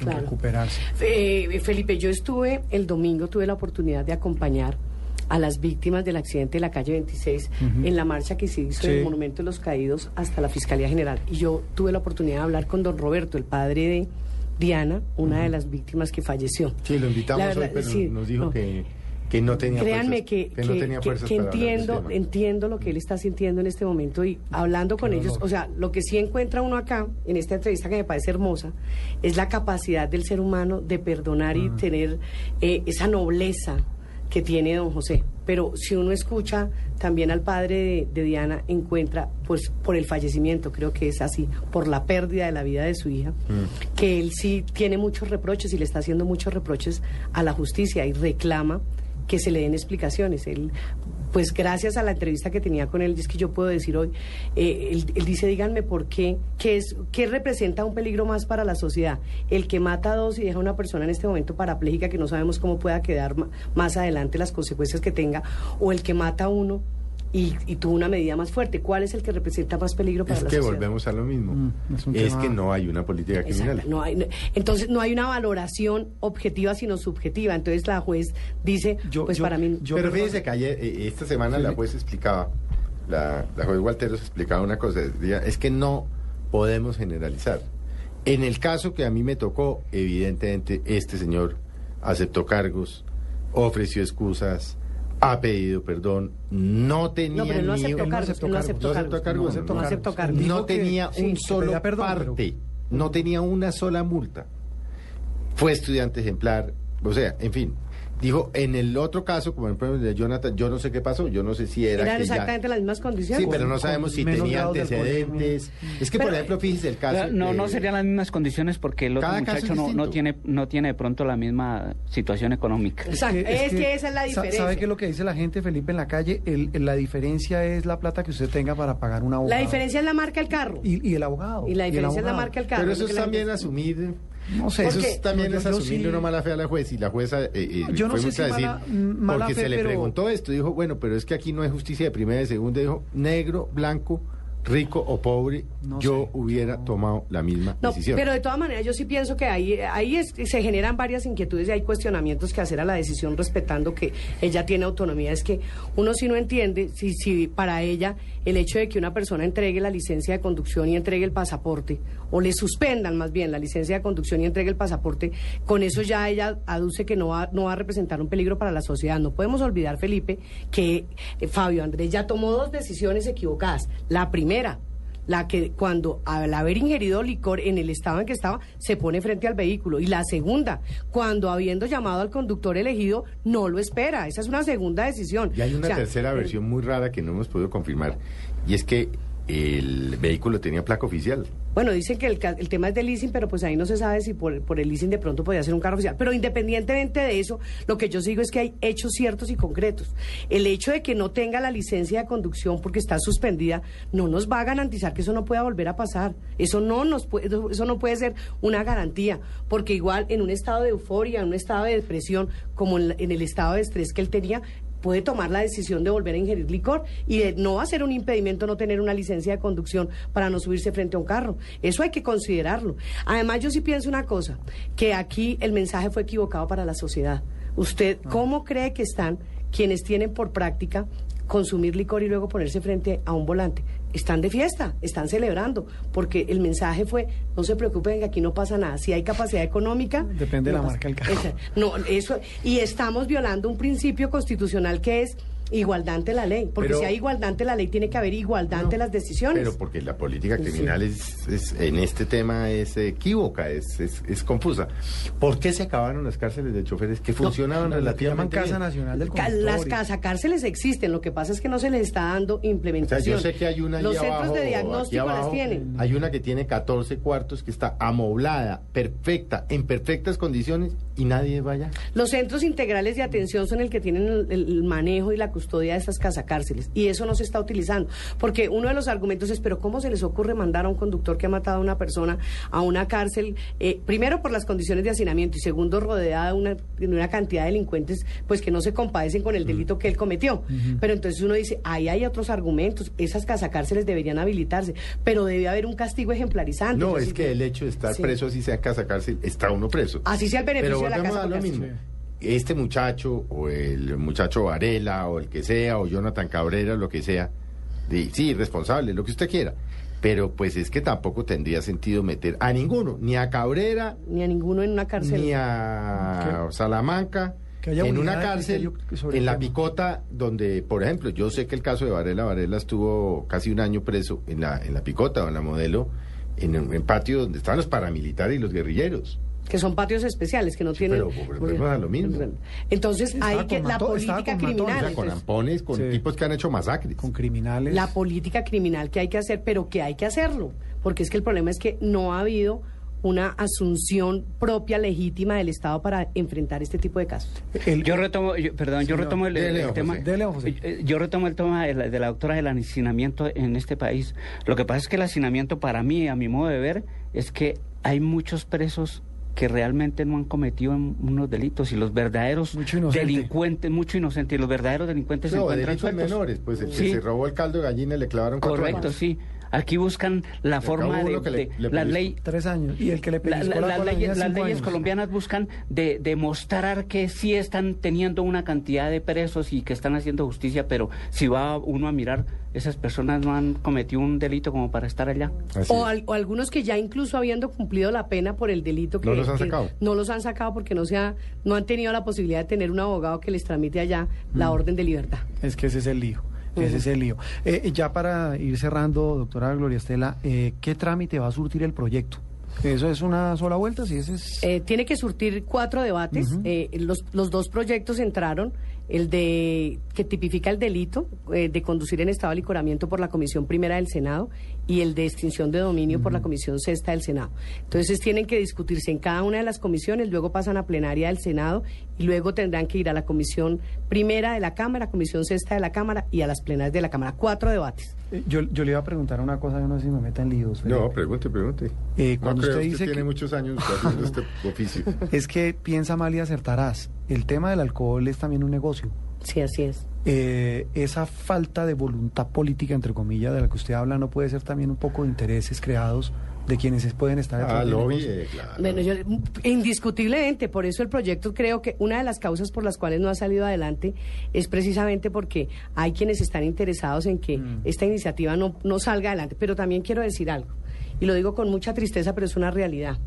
Claro. recuperarse. Eh, Felipe, yo estuve el domingo, tuve la oportunidad de acompañar a las víctimas del accidente de la calle 26 en la marcha que se hizo Sí. del Monumento de los Caídos hasta la Fiscalía General. Y yo tuve la oportunidad de hablar con don Roberto, el padre de Diana, una de las víctimas que falleció. Sí, lo invitamos La hoy, verdad, pero sí, nos dijo no. que, que no tenía Créanme fuerzas, que, que no tenía fuerzas entiendo, entiendo lo que él está sintiendo en este momento y hablando con ellos, o sea, lo que sí encuentra uno acá, en esta entrevista que me parece hermosa, es la capacidad del ser humano de perdonar y tener eh, esa nobleza que tiene don José. Pero si uno escucha también al padre de, de Diana, encuentra, pues por el fallecimiento, creo que es así, por la pérdida de la vida de su hija, Mm. que él sí tiene muchos reproches y le está haciendo muchos reproches a la justicia y reclama que se le den explicaciones. Él, pues gracias a la entrevista que tenía con él, es que yo puedo decir hoy, eh, él, él dice, díganme por qué, qué, es, qué representa un peligro más para la sociedad. El que mata a dos y deja a una persona en este momento parapléjica que no sabemos cómo pueda quedar más adelante las consecuencias que tenga, o el que mata a uno y, y tuvo una medida más fuerte. ¿Cuál es el que representa más peligro para Es la que sociedad? volvemos a lo mismo. Mm, es es que no hay una política criminal. Exacto, no hay- no- entonces no hay una valoración objetiva sino subjetiva. Entonces la juez dice, Yo- pues yo- para mí... yo- Pero fíjese que ayer, eh, esta semana Sí. la juez explicaba, la, la juez Walteros explicaba una cosa, decía, es que no podemos generalizar. En el caso que a mí me tocó, evidentemente este señor aceptó cargos, ofreció excusas, ha pedido perdón, no tenía No, pero no ni aceptó un- cargos, no aceptó ¿No cargos. No aceptó cargos. Tenía un solo pero- parte, no tenía una sola multa. Fue estudiante ejemplar, o sea, en fin. Dijo, en el otro caso, como en el problema de Jonathan, yo no sé qué pasó, yo no sé si era Eran que ya- exactamente las mismas condiciones. Sí, pero no sabemos si tenía antecedentes. Es que, por ejemplo, fíjese el caso... no, no serían las mismas condiciones porque el otro Cada caso muchacho es no, no tiene no tiene de pronto la misma situación económica. Exacto, es, que, esa es la diferencia. ¿Sabe qué es lo que dice la gente, Felipe, en la calle? El, el- la diferencia es la plata que usted tenga para pagar un abogado. La diferencia es la marca del carro. Y, y el abogado. Y la el diferencia es la marca del carro. Pero es eso es que también gente- asumir... No sé, Eso es también es asumirle sí- una mala fe a la juez y la jueza eh, eh, Yo no fue sé si a decir mala- mala porque fe, se le pero- preguntó esto dijo bueno pero es que aquí no hay justicia de primera y de segunda dijo negro blanco rico o pobre No yo sé. hubiera tomado la misma No, decisión pero de todas maneras yo sí pienso que ahí, ahí es- se generan varias inquietudes y hay cuestionamientos que hacer a la decisión respetando que ella tiene autonomía. Es que uno sí no entiende si, si para ella el hecho de que una persona entregue la licencia de conducción y entregue el pasaporte, o le suspendan más bien la licencia de conducción y entregue el pasaporte, con eso ya ella aduce que no va, no va a representar un peligro para la sociedad. No podemos olvidar, Felipe, que eh, Fabio Andrés ya tomó dos decisiones equivocadas. La primera, la que cuando al haber ingerido licor en el estado en que estaba se pone frente al vehículo. Y la segunda cuando habiendo llamado al conductor elegido no lo espera. Esa es una segunda decisión. Y hay una O sea, tercera versión muy rara que no hemos podido confirmar y es que el vehículo tenía placa oficial Bueno, dicen que el, tema es de leasing, pero pues ahí no se sabe si por, el leasing de pronto podía ser un carro oficial. Pero independientemente de eso, lo que yo sigo es que hay hechos ciertos y concretos. El hecho de que no tenga la licencia de conducción porque está suspendida no nos va a garantizar que eso no pueda volver a pasar. Eso no nos puede, eso no puede ser una garantía, porque igual en un estado de euforia, en un estado de depresión, como en, en el estado de estrés que él tenía, puede tomar la decisión de volver a ingerir licor y de no ser un impedimento no tener una licencia de conducción para no subirse frente a un carro. Eso hay que considerarlo. Además, yo sí pienso una cosa, que aquí el mensaje fue equivocado para la sociedad. ¿Usted cómo cree que están quienes tienen por práctica consumir licor y luego ponerse frente a un volante? Están de fiesta, están celebrando, porque el mensaje fue, no se preocupen que aquí no pasa nada. Si hay capacidad económica... Depende de la pasa- marca del carro. Esa- no, eso, y estamos violando un principio constitucional que es igualdad ante la ley. Porque Pero- si hay igualdad ante la ley, tiene que haber igualdad ante las decisiones. Pero porque la política Sí. criminal es, es- en este tema es equívoca, es, es, es confusa. ¿Por qué se acabaron las cárceles de choferes que funcionaban llaman relativamente Casa bien? Nacional del las casacárceles existen, lo que pasa es que no se les está dando O sea, implementación. yo sé que hay una Los centros abajo, de diagnóstico las tienen. Hay una que tiene 14 cuartos, que está amoblada, perfecta, en perfectas condiciones y nadie vaya. Los centros integrales de atención son el que tienen el, el manejo y la custodia de estas casacárceles. Y eso no se está utilizando. Porque uno de los argumentos es, pero ¿cómo se les ocurre mandar a un conductor que ha matado a una persona a una cárcel? eh, primero por las condiciones de hacinamiento y segundo rodeada de una, de una cantidad de delincuentes pues que no se compadecen con el delito que él cometió. Pero entonces uno dice, ahí hay otros argumentos. Esas casacárceles deberían habilitarse. Pero debe haber un castigo ejemplarizante. No, es que el hecho de estar Sí. preso, así sea casa cárcel, está uno preso. Así sea el beneficio Pero de la casa a lo por mismo. Este muchacho, o el muchacho Varela, o el que sea, o Jonathan Cabrera, lo que sea, di- sí, responsable, lo que usted quiera. Pero pues es que tampoco tendría sentido meter a ninguno, ni a Cabrera, Ni a ninguno en una cárcel. ni a Salamanca, Que haya en una de cárcel, en el la picota, donde, por ejemplo, yo sé que el caso de Varela, Varela estuvo casi un año preso en la, en la picota o en la modelo, en un en patio donde estaban los paramilitares y los guerrilleros. Que son patios especiales que no Sí, tienen pero- pero a lo mismo. entonces hay que la política con matones. O criminal sea, con entonces, ampones, con Sí. tipos que han hecho masacres. Con criminales. la política criminal que hay que hacer pero que hay que hacerlo porque es que el problema es que no ha habido una asunción propia legítima del Estado para enfrentar este tipo de casos El- Yo retomo, yo- perdón, yo retomo el, el don tema. Eh, Yo retomo el tema de la, de la doctora del hacinamiento en este país. Lo que pasa es que el hacinamiento, para mí, a mi modo de ver, es que hay muchos presos que realmente no han cometido un- unos delitos y los verdaderos Mucho delincuentes, mucho inocentes, y los verdaderos delincuentes se No, encuentran delitos menores, pues el Sí. que se robó el caldo de gallina le clavaron cuatro Correcto, años. sí. Aquí buscan la forma de, le- de- le la pellizcó. ley Tres años. Y el que le la- pellizcó la- la las leyes, tenía las cinco leyes años. colombianas buscan de demostrar que sí están teniendo una cantidad de presos y que están haciendo justicia, pero si va uno a mirar, esas personas no han cometido un delito como para estar allá. O, es. al- o algunos que ya incluso habiendo cumplido la pena por el delito que No los han que sacado. no los han sacado porque no se ha- no han tenido la posibilidad de tener un abogado que les tramite allá la orden de libertad Es que ese es el lío. Ese es el lío. Eh, ya para ir cerrando, doctora Gloria Estela, eh, ¿qué trámite va a surtir el proyecto? ¿Eso es una sola vuelta? Sí, ese es... Eh, tiene que surtir cuatro debates. Eh, los, los dos proyectos entraron. El de que tipifica el delito eh, de conducir en estado de licoramiento por la Comisión Primera del Senado y el de extinción de dominio por la Comisión Sexta del Senado. Entonces tienen que discutirse en cada una de las comisiones, luego pasan a plenaria del Senado y luego tendrán que ir a la Comisión Primera de la Cámara, Comisión Sexta de la Cámara y a las plenarias de la Cámara. Cuatro debates. Eh, yo, yo le iba a preguntar una cosa, yo no sé si me meta en líos. Felipe. No, pregunte, pregunte. Eh, No cuando creo, usted dice tiene que- muchos años haciendo este oficio. Es que piensa mal y acertarás. El tema del alcohol es también un negocio. Sí, así es. Eh, esa falta de voluntad política, entre comillas, de la que usted habla, no puede ser también un poco de intereses creados de quienes pueden estar detrás Ah, del lobby, negocio? eh, claro. Bueno, yo, indiscutiblemente, por eso el proyecto creo que una de las causas por las cuales no ha salido adelante es precisamente porque hay quienes están interesados en que esta iniciativa no, no salga adelante. Pero también quiero decir algo, y lo digo con mucha tristeza, pero es una realidad.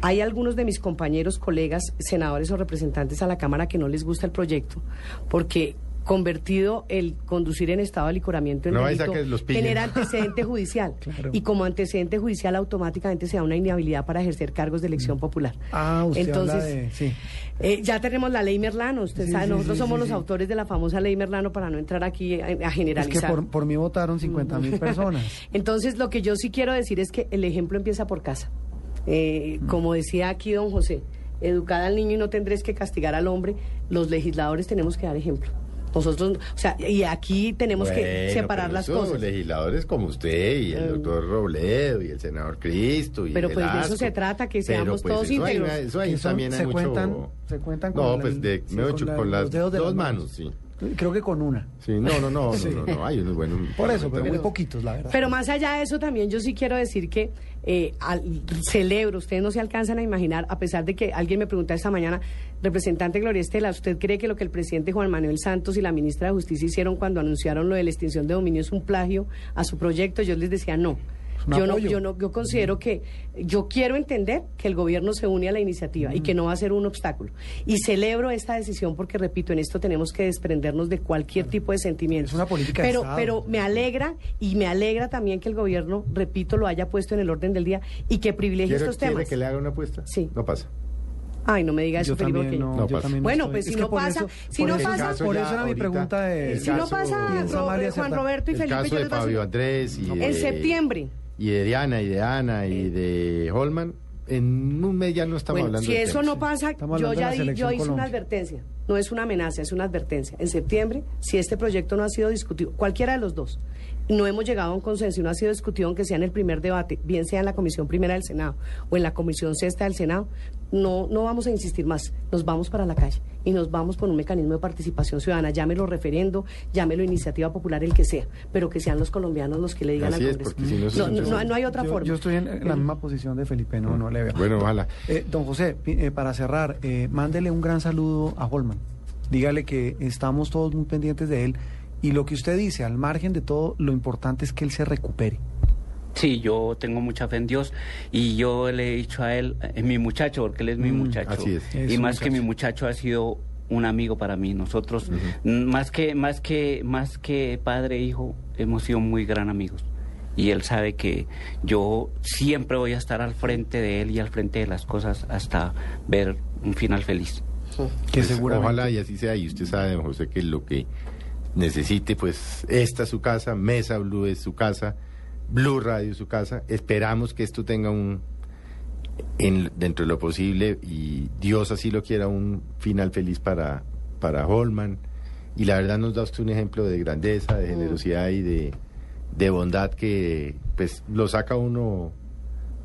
Hay algunos de mis compañeros, colegas, senadores o representantes a la Cámara que no les gusta el proyecto porque convertido el conducir en estado de licoramiento en No delito que los genera antecedente judicial Claro. y como antecedente judicial automáticamente se da una inhabilidad para ejercer cargos de elección popular. Ah, usted Entonces, de... Sí. eh, ya tenemos la ley Merlano, usted Sí, sabe, sí, nosotros somos los autores de la famosa ley Merlano para no entrar aquí a, a Es generalizar. que por, por mí votaron 50 mil personas. Entonces, lo que yo sí quiero decir es que el ejemplo empieza por casa. Eh, Como decía aquí don José, educad al niño y no tendréis que castigar al hombre. Los legisladores tenemos que dar ejemplo. Nosotros, o sea, y aquí tenemos que Bueno, separar pero las eso, cosas. legisladores como usted y el Eh, doctor Robledo y el senador Cristo y Pero el pues de eso se trata, que Pero, seamos pues, todos eso hay- íntegros. Eso ahí Que son- también hay se mucho... cuentan, se cuentan con No, la- pues de, sí, mejor con dicho, la- con las los dedos de dos las manos, sí. Creo que con una. Sí, no, no, no, Sí. no, no, no, hay unos buenos. Por eso, pero muy poquitos, la verdad. Pero más allá de eso, también yo sí quiero decir que eh, al- celebro, ustedes no se alcanzan a imaginar, a pesar de que alguien me preguntaba esta mañana, representante Gloria Estela, ¿usted cree que lo que el presidente Juan Manuel Santos y la ministra de Justicia hicieron cuando anunciaron lo de la extinción de dominio es un plagio a su proyecto? Yo les decía no. Yo no, yo no, yo considero que, yo quiero entender que el gobierno se une a la iniciativa y que no va a ser un obstáculo. Y celebro esta decisión porque, repito, en esto tenemos que desprendernos de cualquier tipo de sentimientos. Es una política de pero, Estado. pero me alegra y me alegra también que el gobierno, repito, lo haya puesto en el orden del día y que privilegie ¿Quiere, estos quiere temas. que le haga una apuesta? Sí. No pasa. Ay, no me diga eso, Felipe. porque- no, No pasa. Bueno, pues, es si que no pasa- eso- si no pasa- por eso era mi pregunta de... Si no pasa, Juan. Roberto y el Felipe, caso yo de decir- Andrés y En de, septiembre. Y de Diana y de Ana y de Holman en un mes ya no estamos Bueno, hablando si del eso tema. no pasa, yo ya de di- yo hice una advertencia. No es una amenaza, es una advertencia. En septiembre, si este proyecto no ha sido discutido, cualquiera de los dos, no hemos llegado a un consenso y no ha sido discutido, aunque sea en el primer debate, bien sea en la Comisión Primera del Senado o en la Comisión Sexta del Senado, no, no vamos a insistir más. Nos vamos para la calle y nos vamos por un mecanismo de participación ciudadana. Llámelo referendo, llámelo iniciativa popular, el que sea, pero que sean los colombianos los que le digan Así al es, Congreso. porque si no, no, es- no- no hay otra yo, forma. yo estoy en, en la misma posición de Felipe, no, no le veo. Bueno, ojalá. Eh, don José, eh, para cerrar, eh, mándele un gran saludo a Holman. Dígale que estamos todos muy pendientes de él y lo que usted dice, al margen de todo, lo importante es que él se recupere. Sí, yo tengo mucha fe en Dios y yo le he dicho a él, es mi muchacho, porque él es mi Mm, muchacho. así es. Es Y más que mi muchacho. muchacho ha sido un amigo para mí. Nosotros, mm, más que más que más que padre e hijo, hemos sido muy gran amigos. Y él sabe que yo siempre voy a estar al frente de él y al frente de las cosas hasta ver un final feliz. Que Pues, seguramente. Ojalá y así sea. Y usted sabe, José, que lo que necesite, pues esta es su casa, Mesa Blue es su casa, Blue Radio es su casa. Esperamos que esto tenga un, en, dentro de lo posible, y Dios así lo quiera, un final feliz para, para Holman. Y la verdad nos da usted un ejemplo de grandeza, de generosidad y de, de bondad que pues lo saca uno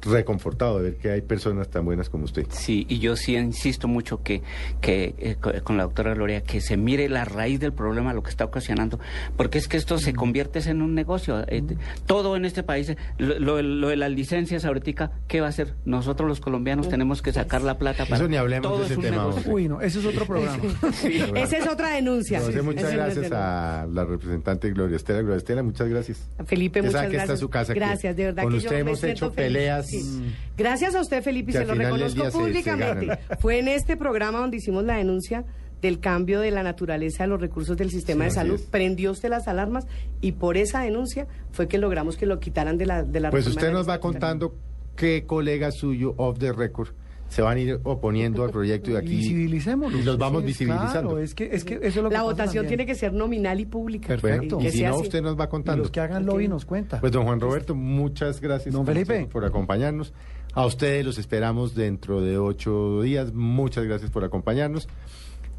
reconfortado de ver que hay personas tan buenas como usted. Sí, y yo sí insisto mucho que, que eh, co- con la doctora Gloria, que se mire la raíz del problema, lo que está ocasionando, porque es que esto se convierte en un negocio. eh, te- todo en este país, lo, lo- lo de las licencias ahorita, ¿qué va a hacer? Nosotros los colombianos tenemos que sacar la plata para... Eso ni hablemos todo de es ese un tema, negocio. Uy, no, ese es otro programa. Esa es otra denuncia. José, muchas es gracias a la representante Gloria Estela. Gloria Estela, muchas gracias. Felipe, Usted muchas que gracias. esta es su casa, Gracias, de verdad con que usted yo hemos hecho feliz. peleas. Sí. Gracias a usted, Felipe, y se lo reconozco día se- se públicamente. Fue en este programa donde hicimos la denuncia del cambio de la naturaleza de los recursos del sistema Sí, de salud. Prendió usted las alarmas y por esa denuncia fue que logramos que lo quitaran de la de la Pues usted nos va contando qué colegas suyo off the record se van a ir oponiendo al proyecto y aquí Visibilicémoslo. y los vamos Sí, visibilizando. Claro, es que, es que eso es lo que La votación también. tiene que ser nominal y pública. Perfecto. Y que si no, así. usted nos va Y contando. los que hagan lobby nos cuenta. Pues don Juan Roberto, muchas gracias Don Felipe. por acompañarnos. A ustedes los esperamos dentro de ocho días. Muchas gracias por acompañarnos.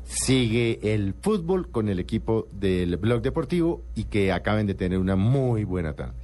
Sigue el fútbol con el equipo del Blog Deportivo y que acaben de tener una muy buena tarde.